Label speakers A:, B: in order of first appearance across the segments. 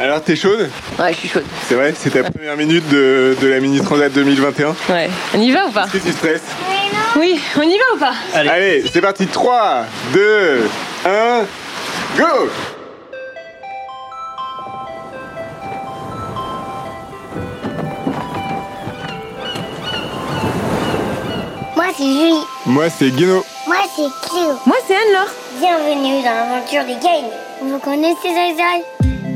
A: Alors, t'es chaude
B: Ouais, je suis chaude.
A: C'est vrai C'est ta première minute de, de la Mini Transat 2021
B: Ouais. On y va ou pas
A: Est-ce que tu stresses
B: Oui, on y va ou pas
A: Allez, c'est parti 3, 2, 1, go
C: Moi c'est Julie.
A: Moi, c'est Guéno.
C: Moi c'est Cléo.
B: Moi, c'est Anne-Laure.
C: Bienvenue dans l'aventure des gagnés. Vous connaissez Zai?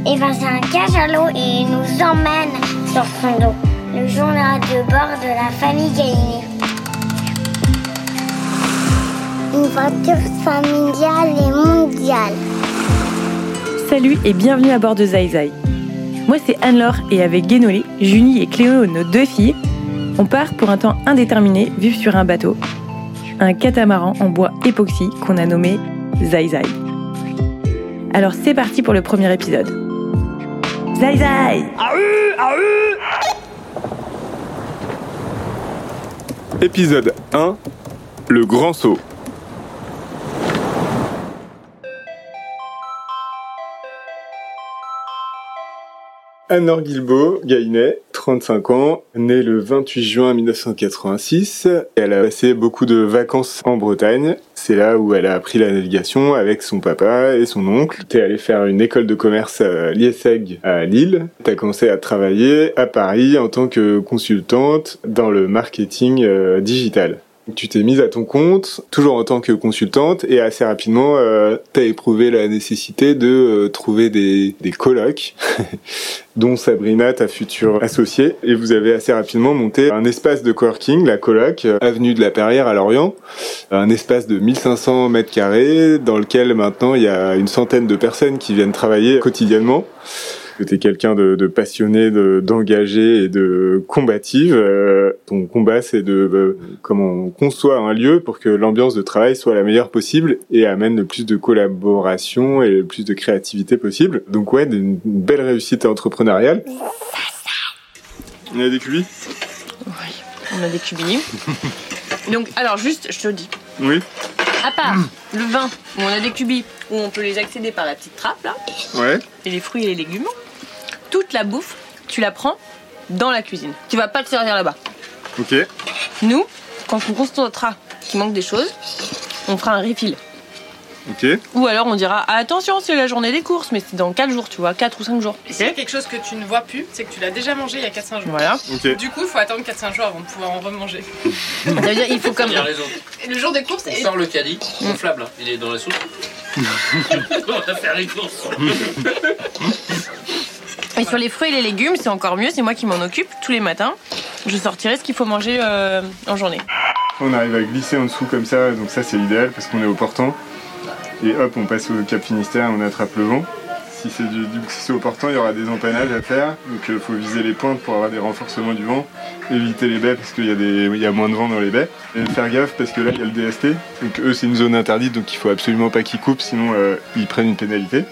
C: Zai Eh ben c'est un cachalot et il nous emmène sur son dos. Le journal de bord de la famille Gainé. Une voiture familiale et mondiale.
B: Salut et bienvenue à bord de Zai Zai. Moi, c'est Anne-Laure et avec Guénolé, Julie et Cléo, nos deux filles, on part pour un temps indéterminé vivre sur un bateau, un catamaran en bois époxy qu'on a nommé Zai Zai. Alors c'est parti pour le premier épisode. Zai Zai
A: Épisode 1, le grand saut. Anne-Laure Guilbeault, Gaïnet, 35 ans, née le 28 juin 1986. Elle a passé beaucoup de vacances en Bretagne. C'est là où elle a appris la navigation avec son papa et son oncle. T'es allée faire une école de commerce à l'IESEG à Lille. T'as commencé à travailler à Paris en tant que consultante dans le marketing euh, digital. Tu t'es mise à ton compte, toujours en tant que consultante, et assez rapidement, euh, tu as éprouvé la nécessité de euh, trouver des, des dont Sabrina, ta future associée, et vous avez assez rapidement monté un espace de coworking, la coloc, euh, avenue de la Perrière à Lorient, un espace de 1500 mètres carrés, dans lequel maintenant il y a une centaine de personnes qui viennent travailler quotidiennement que tu es quelqu'un de, de passionné, de- d'engagé et de combative. Euh, ton combat, c'est de euh, comment on conçoit un lieu pour que l'ambiance de travail soit la meilleure possible et amène le plus de collaboration et le plus de créativité possible. Donc ouais, une, une belle réussite entrepreneuriale. On a des cubis?
B: On a des cubis. Donc, alors juste, je te dis,
A: Oui.
B: à part le vin, où on a des cubis, où on peut les accéder par la petite trappe là,
A: Ouais.
B: et les fruits et les légumes, toute la bouffe, tu la prends dans la cuisine. Tu vas pas te servir là-bas.
A: Ok.
B: Nous, quand on constatera qu'il manque des choses, on fera un refill.
A: Ok.
B: Ou alors on dira ah, attention, c'est la journée des courses, mais c'est dans 4 jours, tu vois, 4 ou 5 jours.
D: Et s'il y a quelque chose que tu ne vois plus, c'est que tu l'as déjà mangé il y a 4-5 jours.
B: Voilà.
A: Ok.
D: Du coup, il faut attendre 4-5 jours avant de pouvoir en remanger.
B: Ça veut dire il faut comme
D: le jour des courses,
E: On
D: et-
E: sort le caddie, gonflable, hein. il est dans la soupe. On va faire les courses.
B: Et sur les fruits et les légumes, c'est encore mieux, c'est moi qui m'en occupe tous les matins. Je sortirai ce qu'il faut manger euh, en journée.
A: On arrive à glisser en dessous comme ça, donc ça c'est l'idéal parce qu'on est au portant. Et hop, on passe au Cap Finistère, on attrape le vent. Si c'est du, du- si au portant, il y aura des empannages à faire. Donc il faut viser les pointes pour avoir des renforcements du vent. Éviter les baies parce qu'il y, a y a moins de vent dans les baies. Et faire gaffe parce que là il y a le DST. Donc eux c'est une zone interdite donc il faut absolument pas qu'ils coupent sinon euh, ils prennent une pénalité.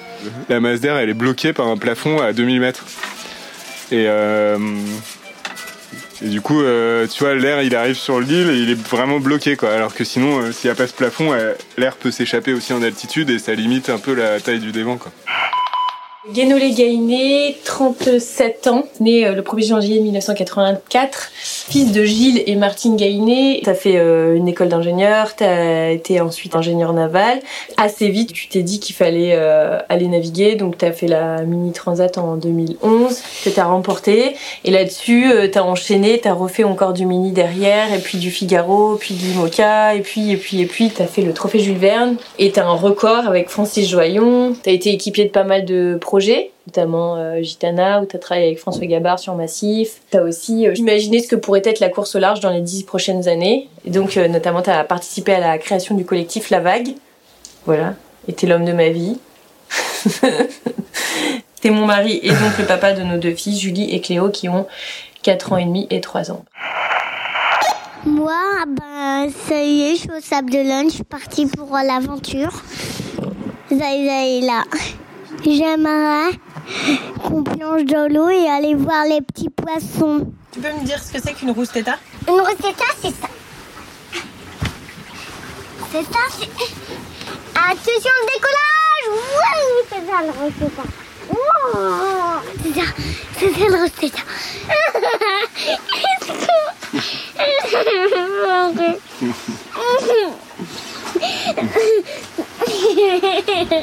A: La masse d'air elle est bloquée par un plafond à 2000 mètres. Et euh, et du coup, euh, tu vois, l'air il arrive sur l'île et il est vraiment bloqué quoi. Alors que sinon, euh, s'il n'y a pas ce plafond, l'air peut s'échapper aussi en altitude et ça limite un peu la taille du dévent quoi.
B: Guénolé Gainé, 37 ans, né euh, le 1er janvier 1984, fils de Gilles et Martine Gainé. T'as fait euh, une école d'ingénieur, t'as été ensuite ingénieur naval. Assez vite, tu t'es dit qu'il fallait euh, aller naviguer, donc t'as fait la Mini Transat en 2011, que t'as remporté. Et là-dessus, t'as enchaîné, t'as refait encore du Mini derrière, et puis du Figaro, puis du Mocha, et puis, et puis, et puis, t'as fait le Trophée Jules Verne. Et t'as un record avec Francis Joyon. T'as été équipier de pas mal de notamment euh, Gitana, où t'as travaillé avec François Gabard sur Massif. T'as aussi euh, imaginé ce que pourrait être la course au large dans les dix prochaines années. Et donc, euh, notamment, t'as participé à la création du collectif La Vague. Voilà. Et t'es l'homme de ma vie. t'es mon mari et donc le papa de nos deux filles, Julie et Cléo, qui ont 4 ans et demi et 3 ans.
C: Moi, ben, ça y est, je suis au sable de lunch, je suis partie pour l'aventure. Zai est là. J'aimerais qu'on plonge dans l'eau et aller voir les petits poissons.
B: Tu peux me dire ce que c'est qu'une rousse tétard
C: Une recette, c'est ça. C'est ça, c'est... Attention, le décollage Oui, c'est ça, le recette. Oh, c'est ça, c'est ça le.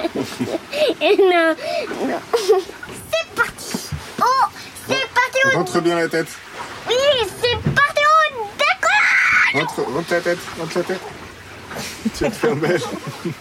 C: non, non. C'est parti. Oh, c'est parti. on-
A: Rentre bien la tête.
C: Oui, c'est parti. on- D'accord.
A: Rentre, rentre la tête, rentre la tête. Tu vas te faire mal.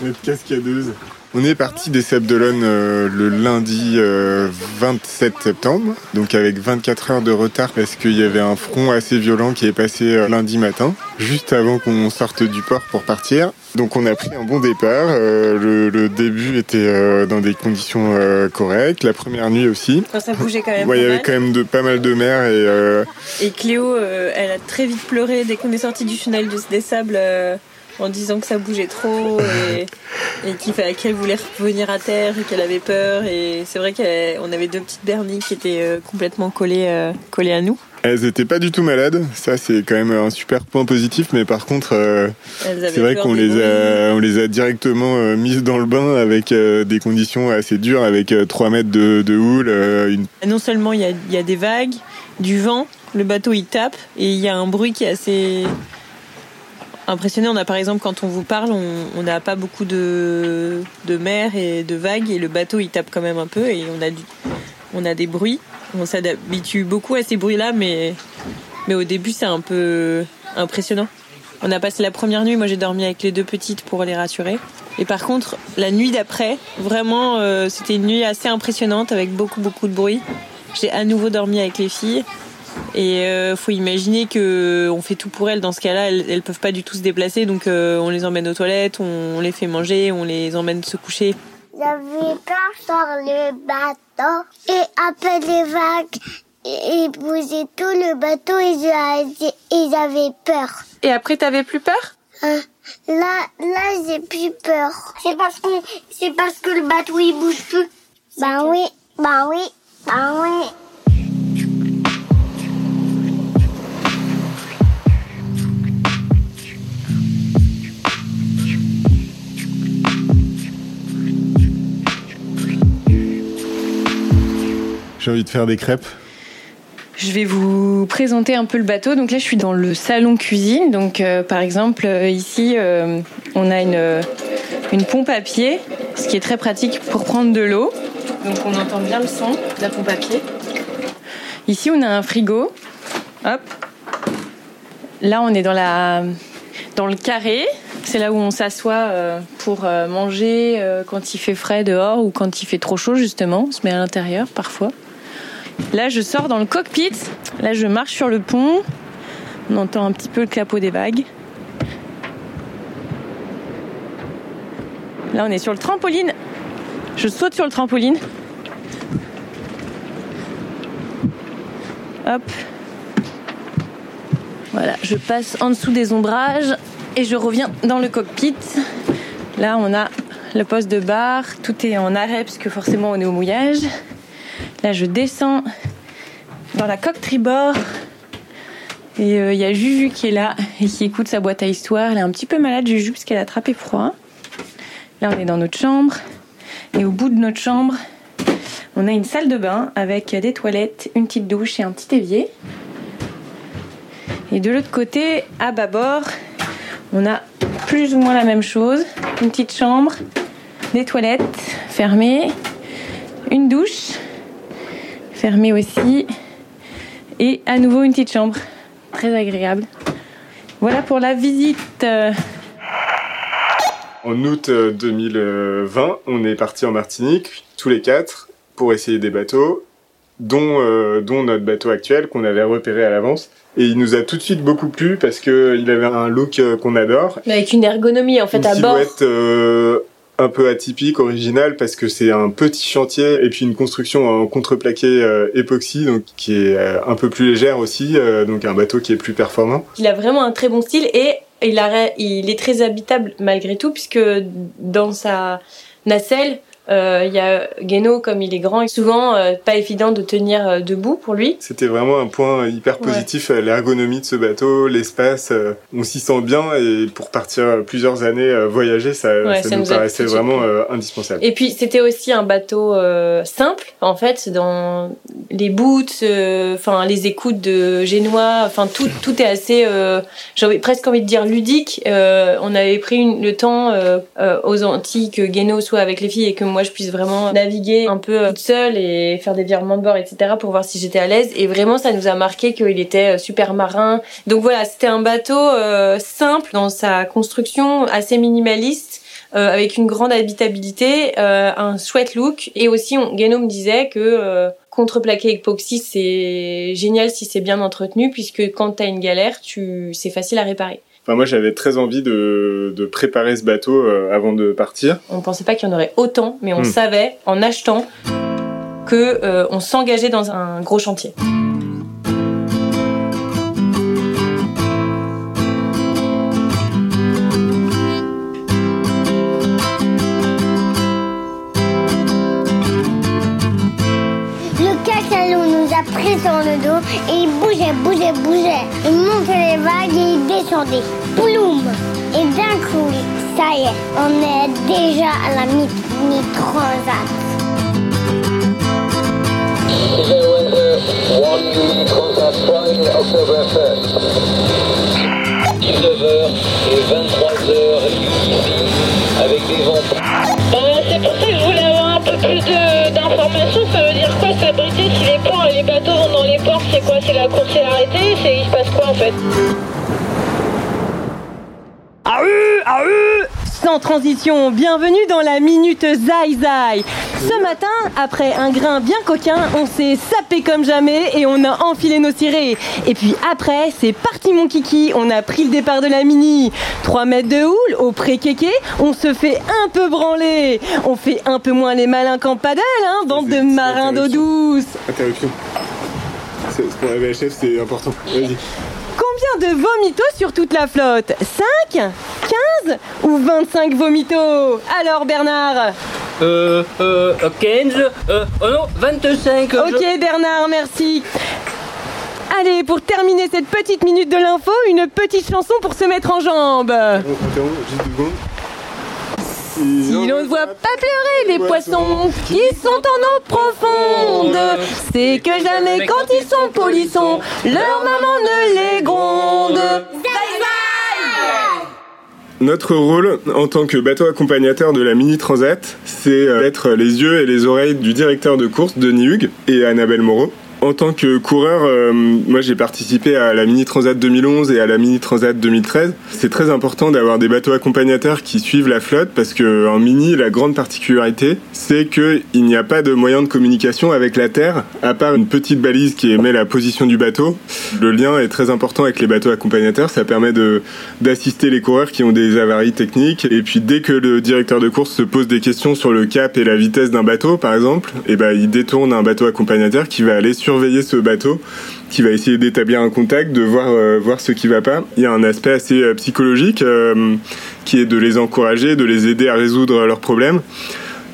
A: Notre cascadeuse. On est parti des Sables d'Olonne euh, le lundi euh, 27 septembre, donc avec 24 heures de retard parce qu'il y avait un front assez violent qui est passé euh, lundi matin, juste avant qu'on sorte du port pour partir. Donc on a pris un bon départ. euh, le, le début était euh, dans des conditions euh, correctes, la première nuit aussi.
F: Enfin, ça bougeait quand même.
A: Ouais, il y avait quand même de, pas mal de mer et euh,
F: Et Cléo, euh, elle a très vite pleuré dès qu'on est sorti du tunnel des sables euh, en disant que ça bougeait trop et, et fallait qu'elle voulait revenir à terre et qu'elle avait peur. Et c'est vrai qu'on avait deux petites bernies qui étaient euh, complètement collées, euh, collées à nous.
A: Elles étaient pas du tout malades, ça c'est quand même un super point positif, mais par contre, euh, c'est vrai qu'on les a, on les a directement euh, mises dans le bain avec euh, des conditions assez dures, avec euh, 3 mètres de, de houle, une...
F: Et Non seulement il y a, il y a des vagues, du vent, le bateau il tape et il y a un bruit qui est assez impressionnant. On a par exemple quand on vous parle, on on n'a pas beaucoup de, de mer et de vagues et le bateau il tape quand même un peu et on a, du, on a des bruits. On s'habitue beaucoup à ces bruits-là, mais, mais au début c'est un peu impressionnant. On a passé la première nuit, moi j'ai dormi avec les deux petites pour les rassurer. Et par contre, la nuit d'après, vraiment, euh, c'était une nuit assez impressionnante avec beaucoup beaucoup de bruit. J'ai à nouveau dormi avec les filles. Et euh, faut imaginer que on fait tout pour elles. Dans ce cas-là, elles, elles peuvent pas du tout se déplacer, donc euh, on les emmène aux toilettes, on, on les fait manger, on les emmène se coucher.
C: J'avais peur sur le bateau et après les vagues, ils bougeaient tout le bateau et avaient peur.
B: Et après, t'avais plus peur?
C: Hein, Là, là, j'ai plus peur. C'est parce que, c'est parce que le bateau il bouge plus. Bah oui, bah oui, bah oui.
A: J'ai envie de faire des crêpes.
B: Je vais vous présenter un peu le bateau. Donc là, je suis dans le salon cuisine. Donc, euh, par exemple, euh, ici, euh, on a une, une pompe à pied, ce qui est très pratique pour prendre de l'eau. Donc, on entend bien le son de la pompe à pied. Ici, on a un frigo. Hop. Là, on est dans la dans le carré. C'est là où on s'assoit pour manger quand il fait frais dehors ou quand il fait trop chaud justement. On se met à l'intérieur parfois. Là, je sors dans le cockpit. Là, je marche sur le pont. On entend un petit peu le clapot des vagues. Là, on est sur le trampoline. Je saute sur le trampoline. Hop. Voilà, je passe en dessous des ombrages et je reviens dans le cockpit. Là, on a le poste de bar. Tout est en arrêt parce que forcément, on est au mouillage. Là, je descends dans la coque tribord. Et euh, il y a Juju qui est là et qui écoute sa boîte à histoire. Elle est un petit peu malade, Juju, parce qu'elle a attrapé froid. Là, on est dans notre chambre. Et au bout de notre chambre, on a une salle de bain avec des toilettes, une petite douche et un petit évier. Et de l'autre côté, à bâbord, on a plus ou moins la même chose. Une petite chambre, des toilettes fermées, une douche fermée aussi, et à nouveau une petite chambre. Très agréable. Voilà pour la visite. Euh,
A: En août euh, 2020, on est parti en Martinique, tous les quatre, pour essayer des bateaux, dont, euh, dont notre bateau actuel qu'on avait repéré à l'avance. Et il nous a tout de suite beaucoup plu parce qu'il avait un look euh, qu'on adore.
B: Mais avec une ergonomie en fait
A: une
B: à bord.
A: silhouette euh, un peu atypique, originale, parce que c'est un petit chantier et puis une construction en contreplaqué euh, époxy, donc qui est euh, un peu plus légère aussi, euh, donc un bateau qui est plus performant.
B: Il a vraiment un très bon style et il est très habitable malgré tout puisque dans sa nacelle, Euh, Il y a Guéno, comme il est grand, et souvent euh, pas évident de tenir euh, debout pour lui.
A: C'était vraiment un point hyper positif, euh, l'ergonomie de ce bateau, l'espace, euh, on s'y sent bien et pour partir plusieurs années euh, voyager, ça,
B: Ouais,
A: ça
B: ça
A: nous paraissait vraiment euh, indispensable.
B: Et puis c'était aussi un bateau euh, simple, en fait, dans les boots, euh, enfin les écoutes de génois, enfin tout, tout est assez, euh, j'avais presque envie de dire ludique. Euh, on avait pris une- le temps euh, euh, aux Antilles que Guéno soit avec les filles et que moi je puisse vraiment naviguer un peu euh, toute seule et faire des virements de bord, etc. pour voir si j'étais à l'aise. Et vraiment ça nous a marqué qu'il était euh, super marin. Donc voilà, c'était un bateau euh, simple dans sa construction, assez minimaliste avec une grande habitabilité, un chouette look et aussi on, me disait que contreplaqué époxy c'est génial si c'est bien entretenu puisque quand t'as une galère tu c'est facile à réparer.
A: Enfin, moi, j'avais très envie de, de préparer ce bateau euh, avant de partir.
B: On pensait pas qu'il y en aurait autant mais on
A: Hmm.
B: savait en achetant que euh, on s'engageait dans un gros chantier.
C: Cachalot nous a pris sur le dos et il bougeait, bougeait, bougeait. Il montait les vagues et il descendait. Ploum Et d'un coup, ça y est, on est déjà à la mini-transat.
G: One Transat Prime, October 1st. 19h et 23h ici, avec des vents
H: quoi C'est la course et l'arrêté C'est il se passe quoi en fait?
F: Ah euh, ah euh Sans transition, bienvenue dans la Minute Zai Zai. Ce matin, après un grain bien coquin, on s'est sapé comme jamais et on a enfilé nos cirés. Et puis après, c'est parti mon kiki, on a pris le départ de la Mini. 3 mètres de houle, au pré-kéké, on se fait un peu branler. On fait un peu moins les malins qu'en paddle, hein, bande de marins d'eau douce.
A: Interruption. Pour la VHF, c'est important. Vas-y.
F: Combien de vomitos sur toute la flotte? 5 15 ou 25 vomitos? Alors Bernard?
E: Euh, euh, 15, euh, oh non, 25. je-
F: Ok Bernard, merci. Allez, pour terminer cette petite minute de l'info, une petite chanson pour se mettre en jambes.
A: Juste deux secondes.
F: Si l'on ne voit pas pleurer les poissons qui sont en eau profonde, c'est que jamais quand ils sont polissons, leur maman ne les gronde.
A: Notre rôle en tant que bateau accompagnateur de la Mini Transat, c'est euh, d'être les yeux et les oreilles du directeur de course, Denis Hugues, et Annabelle Moreau. En tant que coureur, euh, moi j'ai participé à la Mini Transat 2011 et à la Mini Transat 2013. C'est très important d'avoir des bateaux accompagnateurs qui suivent la flotte parce que en mini, la grande particularité, c'est qu'il n'y a pas de moyen de communication avec la Terre, à part une petite balise qui émet la position du bateau. Le lien est très important avec les bateaux accompagnateurs. Ça permet d'assister les coureurs qui ont des avaries techniques. Et puis dès que le directeur de course se pose des questions sur le cap et la vitesse d'un bateau, par exemple, et ben il détourne un bateau accompagnateur qui va aller surveiller ce bateau, qui va essayer d'établir un contact, de voir euh, voir ce qui va pas. Il y a un aspect assez euh, psychologique euh, qui est de les encourager, de les aider à résoudre leurs problèmes.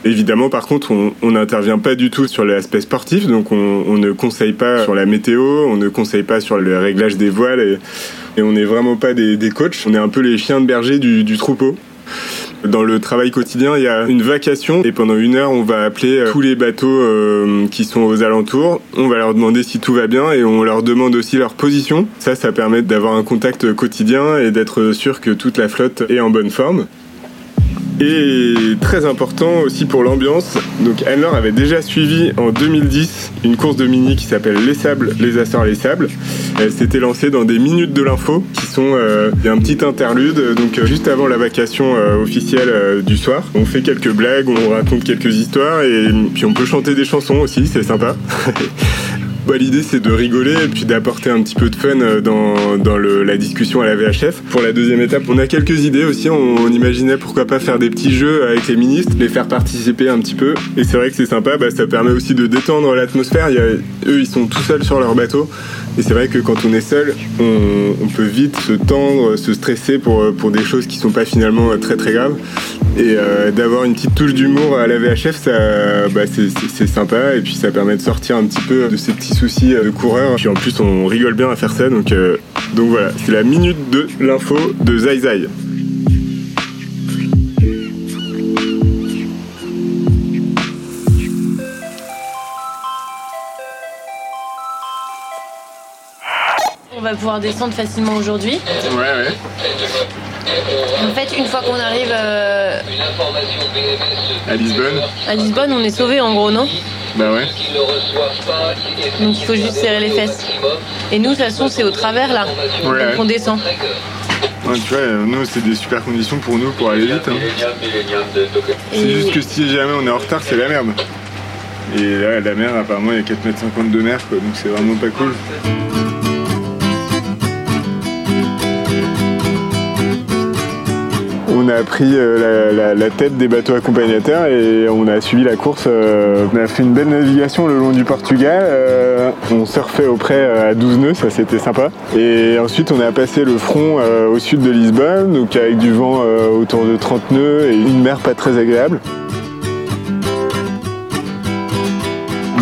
A: Évidemment, par contre, on n'intervient pas du tout sur l'aspect sportif, donc on, ne conseille pas sur la météo, on ne conseille pas sur le réglage des voiles, et, on n'est vraiment pas des, coachs, on est un peu les chiens de berger du troupeau. Dans le travail quotidien, il y a une vacation et pendant une heure, on va appeler euh, tous les bateaux euh, qui sont aux alentours. On va leur demander si tout va bien et on leur demande aussi leur position. Ça, ça permet d'avoir un contact quotidien et d'être sûr que toute la flotte est en bonne forme. Et très important aussi pour l'ambiance, donc Anne-Laure avait déjà suivi en 2010 une course de mini qui s'appelle Les Sables, les Açores, les Sables. Elle s'était lancée dans des minutes de l'info qui sont euh, un petit interlude, donc euh, juste avant la vacation euh, officielle du soir. On fait quelques blagues, on raconte quelques histoires et puis on peut chanter des chansons aussi, c'est sympa. Bah, L'idée c'est de rigoler et puis d'apporter un petit peu de fun euh, dans, dans la discussion à la VHF. Pour la deuxième étape, on a quelques idées aussi. On, imaginait pourquoi pas faire des petits jeux avec les ministres, les faire participer un petit peu. Et c'est vrai que c'est sympa, bah, ça permet aussi de détendre l'atmosphère. Eux ils sont tout seuls sur leur bateau. Et c'est vrai que quand on est seul, on, on peut vite se tendre, se stresser pour, euh, pour des choses qui sont pas finalement euh, très très graves. Et euh, d'avoir une petite touche d'humour à la VHF, ça, bah, c'est- sympa. Et puis ça permet de sortir un petit peu de ces petits soucis euh, de coureur. Puis en plus, on rigole bien à faire ça. Donc, euh, donc voilà, c'est la minute de l'info de Zai Zai.
B: On va pouvoir descendre facilement aujourd'hui.
A: Ouais, ouais.
B: En fait, une fois qu'on arrive euh,
A: À Lisbonne
B: à Lisbonne, on est sauvé en gros, non?
A: Bah ouais.
B: Donc il faut juste serrer les fesses. Et nous, de toute façon, c'est au travers là.
A: Ouais,
B: on descend.
A: Ouais, tu vois, nous, c'est des super conditions pour nous pour aller vite. hein. C'est juste que si jamais on est en retard, c'est la merde. Et là, la mer, apparemment, il y a 4,50 m de mer, quoi, donc c'est vraiment pas cool. A pris euh, la, la- tête des bateaux accompagnateurs et on a suivi la course. euh, on a fait une belle navigation le long du Portugal. euh, on surfait au près euh, à 12 nœuds, ça c'était sympa. Et ensuite on a passé le front au sud de Lisbonne, donc avec du vent autour de 30 nœuds et une mer pas très agréable.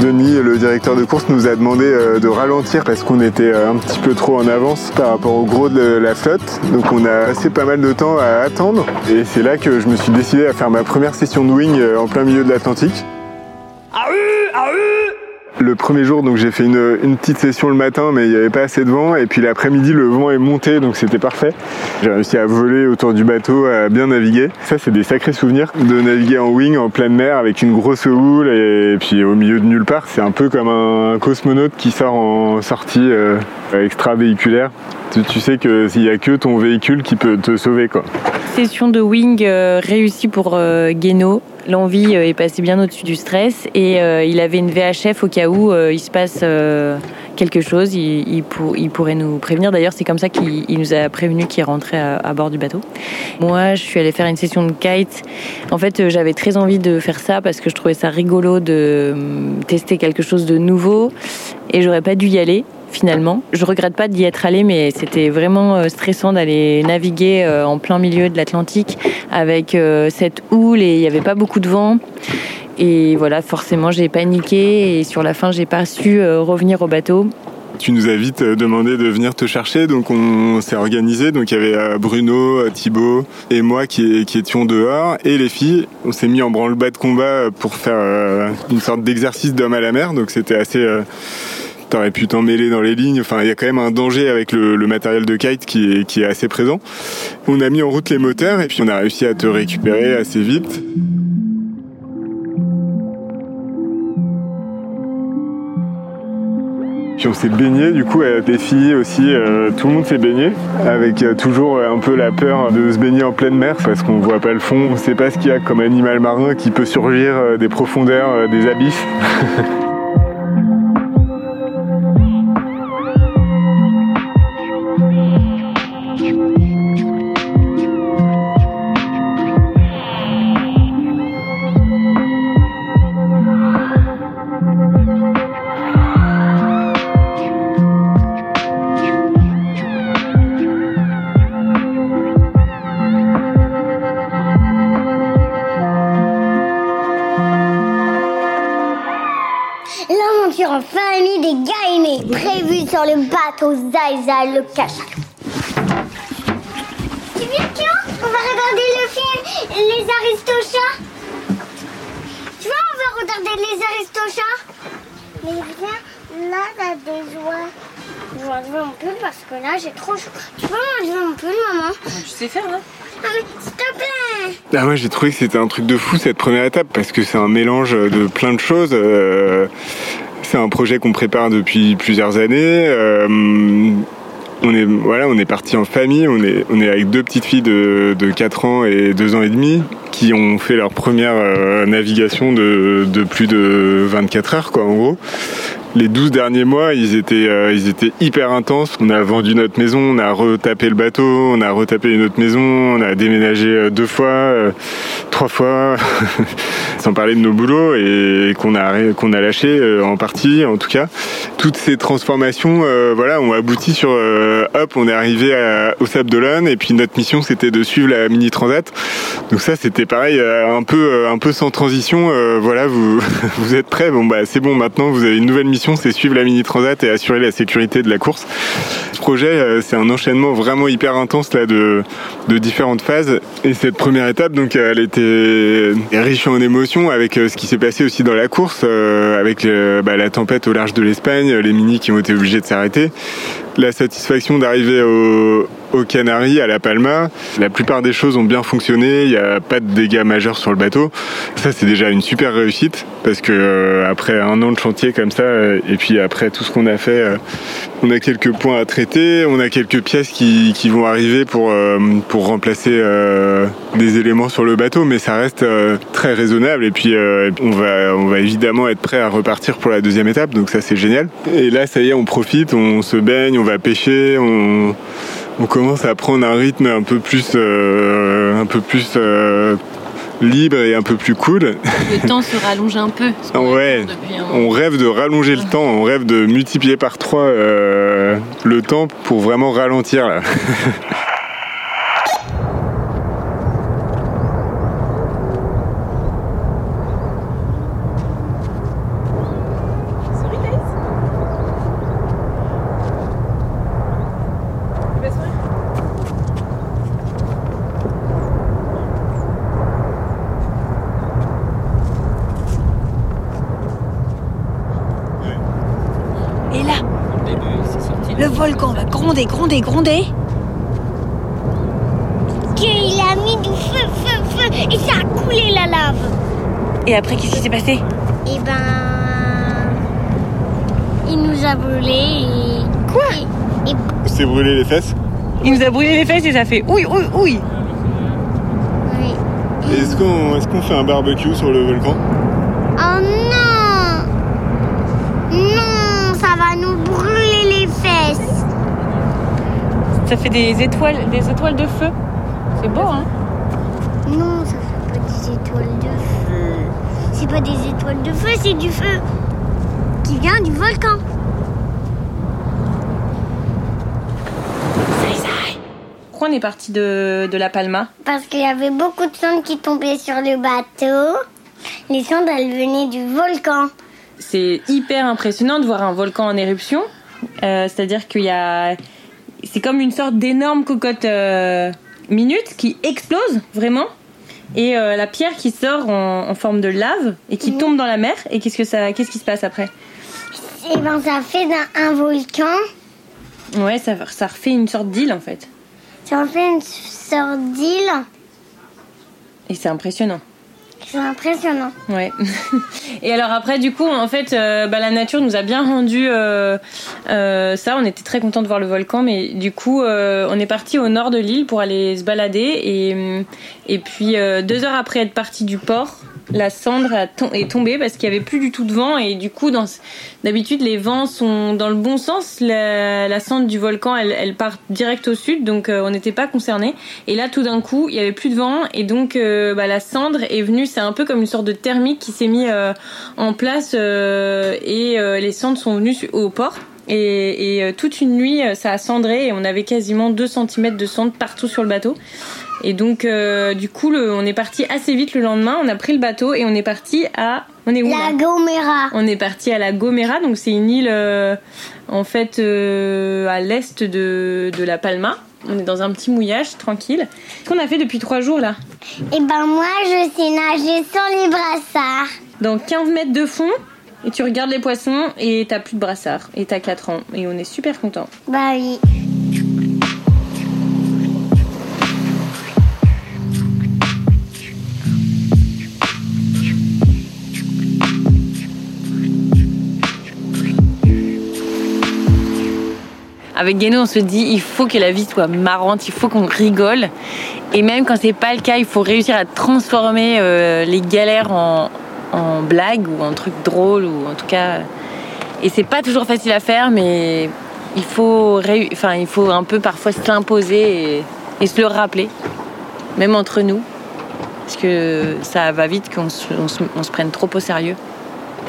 A: Denis, le directeur de course, nous a demandé euh, de ralentir parce qu'on était euh, un petit peu trop en avance par rapport au gros de la flotte. Donc on a passé pas mal de temps à attendre. Et c'est là que je me suis décidé à faire ma première session de wing euh, en plein milieu de l'Atlantique. Le premier jour, donc j'ai fait une, petite session le matin, mais il n'y avait pas assez de vent. Et puis l'après-midi, le vent est monté, donc c'était parfait. J'ai réussi à voler autour du bateau, à bien naviguer. Ça, c'est des sacrés souvenirs de naviguer en wing en pleine mer avec une grosse houle et puis au milieu de nulle part. C'est un peu comme un cosmonaute qui sort en sortie euh, extra-véhiculaire. Tu, sais que s'il n'y a que ton véhicule qui peut te sauver, quoi.
B: Session de wing euh, réussie pour euh, Guénaud. L'envie euh, est passée bien au-dessus du stress et euh, il avait une VHF au cas où il se passe quelque chose. Il, il pour- il pourrait nous prévenir. D'ailleurs, c'est comme ça qu'il il nous a prévenu qu'il rentrait à, à bord du bateau. Moi, je suis allée faire une session de kite. En fait, j'avais très envie de faire ça parce que je trouvais ça rigolo de hum, tester quelque chose de nouveau et j'aurais pas dû y aller finalement. Je regrette pas d'y être allée, mais c'était vraiment euh, stressant d'aller naviguer euh, en plein milieu de l'Atlantique avec euh, cette houle et il n'y avait pas beaucoup de vent. Et voilà, forcément, j'ai paniqué et sur la fin, j'ai pas su revenir au bateau.
A: Tu nous as vite demandé de venir te chercher, donc on s'est organisé. Donc il y avait Bruno, Thibaut et moi qui, étions dehors, et les filles. On s'est mis en branle-bas de combat pour faire une sorte d'exercice d'homme à la mer. Donc c'était assez. T'aurais pu t'en mêler dans les lignes. Enfin, il y a quand même un danger avec le, matériel de kite qui est, assez présent. On a mis en route les moteurs et puis on a réussi à te récupérer assez vite. Puis on s'est baigné du coup avec les filles aussi, euh, tout le monde s'est baigné avec euh, toujours un peu la peur de se baigner en pleine mer parce qu'on voit pas le fond, on sait pas ce qu'il y a comme animal marin qui peut surgir euh, des profondeurs, des abysses.
C: bateau Zaïza le Cachak. Tu viens, tiens, on va regarder le film Les Aristochats. Tu vois, on va regarder Les Aristochats. Mais viens, là, t'as des joies. Je vais enlever mon pull parce que là, j'ai trop chaud. Tu peux m'enlever mon pull, maman?
B: Tu sais faire, là
C: Ah, mais s'il te plaît
A: Ah moi j'ai trouvé que c'était un truc de fou cette première étape parce que c'est un mélange de plein de choses. Euh, c'est un projet qu'on prépare depuis plusieurs années. Euh, on est parti en famille. On est on est avec deux petites filles de, de 4 ans et 2 ans et demi qui ont fait leur première euh, navigation de, de plus de 24 heures quoi en gros. Les 12 derniers mois, ils étaient, euh, ils étaient hyper intenses. On a vendu notre maison, on a retapé le bateau, on a retapé une autre maison, on a déménagé euh, deux fois, euh, trois fois, sans parler de nos boulots et qu'on a, lâché en partie, en tout cas. Toutes ces transformations, voilà, ont abouti sur, hop, on est arrivé au Sable d'Olonne et puis notre mission c'était de suivre la mini transat. Donc ça c'était pareil, un peu, un peu sans transition. voilà, vous, vous êtes prêts Bon bah c'est bon. Maintenant vous avez une nouvelle mission, c'est suivre la mini transat et assurer la sécurité de la course. Ce projet, euh, c'est un enchaînement vraiment hyper intense de, différentes phases. Et cette première étape, donc, elle était riche en émotions avec euh, ce qui s'est passé aussi dans la course, euh, avec euh, bah, la tempête au large de l'Espagne, les minis qui ont été obligés de s'arrêter, la satisfaction d'arriver au, aux Canaries, à La Palma. La plupart des choses ont bien fonctionné, il n'y a pas de dégâts majeurs sur le bateau. Ça, c'est déjà une super réussite parce que euh, après un an de chantier comme ça, euh, et puis après tout ce qu'on a fait, euh, on a quelques points à traiter, on a quelques pièces qui, vont arriver pour, remplacer des éléments sur le bateau, mais ça reste très raisonnable. Et puis on, va, on va évidemment être prêt à repartir pour la deuxième étape, donc ça c'est génial. Et là, ça y est, on profite, on se baigne, on va pêcher, on, on commence à prendre un rythme un peu plus, euh, un peu plus euh, libre et un peu plus cool.
I: Le temps se rallonge un peu.
A: Ouais,
I: un-
A: on rêve de rallonger le temps, on rêve de multiplier par 3 le temps pour vraiment ralentir là.
J: Et là, le volcan va gronder, gronder, gronder.
C: Il a mis du feu, feu, feu, et ça a coulé la lave.
J: Et après, qu'est-ce qui s'est passé?
C: Et ben. Il nous a brûlé et. Quoi? et,
A: Il s'est brûlé les fesses?
B: Il nous a brûlé les fesses et ça fait ouille, ouille, ouille.
C: oui.
A: Est-ce qu'on est qu'on fait un barbecue sur le volcan
C: Oh non Non, ça va nous brûler les fesses.
B: Ça fait des étoiles, des étoiles de feu. C'est beau, hein
C: Non, ça fait pas des étoiles de feu. C'est pas des étoiles de feu, c'est du feu qui vient du volcan.
B: Pourquoi on est parti de, de La Palma?
C: Parce qu'il y avait beaucoup de cendres qui tombaient sur le bateau. Les cendres, elles venaient du volcan.
B: C'est hyper impressionnant de voir un volcan en éruption. Euh, C'est-à-dire qu'il y a... C'est comme une sorte d'énorme cocotte euh, minute qui explose, vraiment. Et euh, la pierre qui sort en, en forme de lave et qui tombe dans la mer. Et qu'est-ce que ça, qu'est-ce qui se passe après?
C: Et ben, ça fait un volcan.
B: Ouais, ça, ça refait une sorte d'île en fait.
C: Ça en fait une sorte d'île.
B: Et c'est impressionnant.
C: C'est impressionnant.
B: Ouais. Et alors après, du coup, en fait, euh, bah, la nature nous a bien rendu euh, euh, ça. On était très contents de voir le volcan, mais du coup, on est parti au nord de l'île pour aller se balader. Et, et puis, deux heures après être parti du port, la cendre est tombée parce qu'il y avait plus du tout de vent. Et du coup, d'habitude, les vents sont dans le bon sens. La, cendre du volcan, elle, part direct au sud, donc euh, on n'était pas concernés. Et là, tout d'un coup, il y avait plus de vent, et donc euh, bah, la cendre est venue. C'est un peu comme une sorte de thermique qui s'est mis euh, en place, et les cendres sont venues au port. Et, et, toute une nuit, ça a cendré, et on avait quasiment 2 cm de cendre partout sur le bateau. Et donc, euh, du coup, le- on est parti assez vite le lendemain. On a pris le bateau et on est parti à. On est où
C: La Gomera.
B: on est parti à la Gomera, donc c'est une île euh, en fait euh, à l'est de, de la Palma. On est dans un petit mouillage tranquille. Qu'est-ce qu'on a fait depuis trois jours là?
C: Et ben, moi, je sais nager sans les brassards.
B: Dans 15 mètres de fond, et tu regardes les poissons et t'as plus de brassard. Et t'as 4 ans. Et on est super contents.
C: Bah oui.
B: Avec Guéno, on se dit il faut que la vie soit marrante, il faut qu'on rigole. Et même quand c'est pas le cas, il faut réussir à transformer euh, les galères en, en blagues ou en trucs drôles ou en tout cas Et c'est pas toujours facile à faire, mais il faut, enfin, il faut un peu parfois s'imposer et, et se le rappeler, même entre nous. Parce que ça va vite qu'on se, prenne trop au sérieux.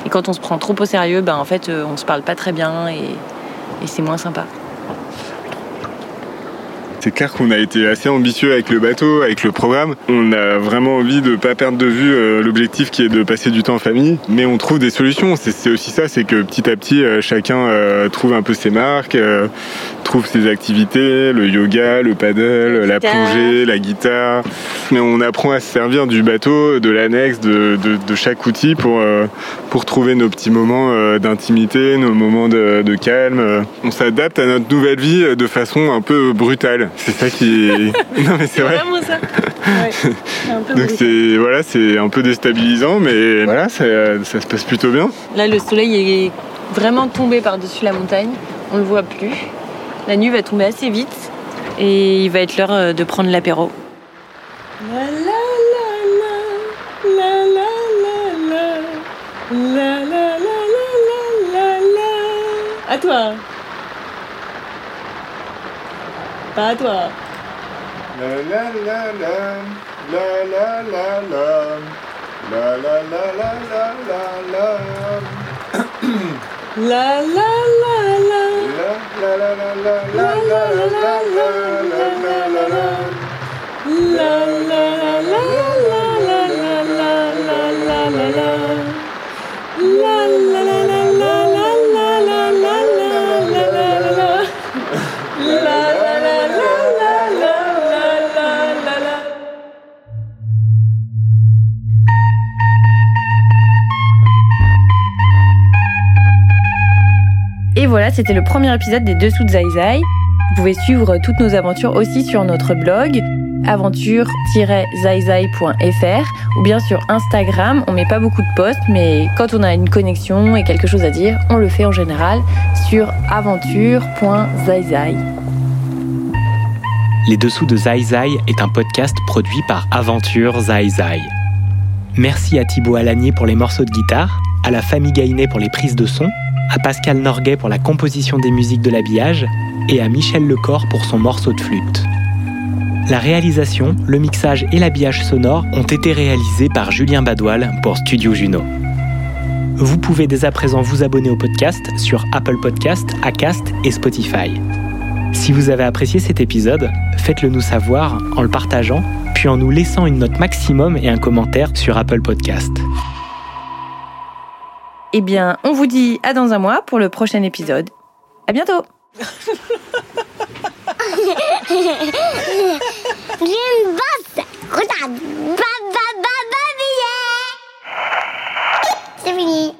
B: Et quand on se prend trop au sérieux, ben, en fait, euh, on se parle pas très bien et c'est moins sympa.
A: C'est clair qu'on a été assez ambitieux avec le bateau, avec le programme. On a vraiment envie de pas perdre de vue euh, l'objectif qui est de passer du temps en famille, mais on trouve des solutions. C'est aussi ça, c'est que petit à petit, euh, chacun euh, trouve un peu ses marques, trouve ses activités, le yoga, le paddle, la, plongée, la guitare. Mais on apprend à se servir du bateau, de l'annexe, de, de- de chaque outil pour, pour trouver nos petits moments d'intimité, nos moments de, de calme. On s'adapte à notre nouvelle vie de façon un peu brutale. C'est ça qui est... non mais c'est vrai.
B: vraiment ça. Ouais, c'est un peu
A: Donc c'est voilà, c'est un peu déstabilisant, mais voilà, ça, ça se passe plutôt bien.
B: Là, le soleil est vraiment tombé par-dessus la montagne. On le voit plus. La nuit va tomber assez vite et il va être l'heure euh, de prendre l'apéro. La la la la, la la la la, la la la la la la. À toi.
A: La. La la la la la la la la la la la la. La la
B: la la la la
A: la la la la la. La
B: voilà, c'était le premier épisode des Dessous de Zai Zai. Vous pouvez suivre toutes nos aventures aussi sur notre blog aventure-zaizai.fr ou bien sur Instagram. On met pas beaucoup de posts, mais quand on a une connexion et quelque chose à dire, on le fait en général sur aventure.zaizai.
K: Les Dessous de Zai Zai est un podcast produit par Aventure Zai Zai. Merci à Thibaut Alagnier pour les morceaux de guitare, à la famille Gainet pour les prises de son, à Pascal Norguet pour la composition des musiques de l'habillage et à Michel Lecor pour son morceau de flûte. La réalisation, le mixage et l'habillage sonore ont été réalisés par Julien Badoil pour Studio Juno. Vous pouvez dès à présent vous abonner au podcast sur Apple Podcast, Acast et Spotify. Si vous avez apprécié cet épisode, faites-le nous savoir en le partageant, puis en nous laissant une note maximum et un commentaire sur Apple Podcast.
B: Eh bien, on vous dit à dans un mois pour le prochain épisode. À bientôt.
C: C'est fini.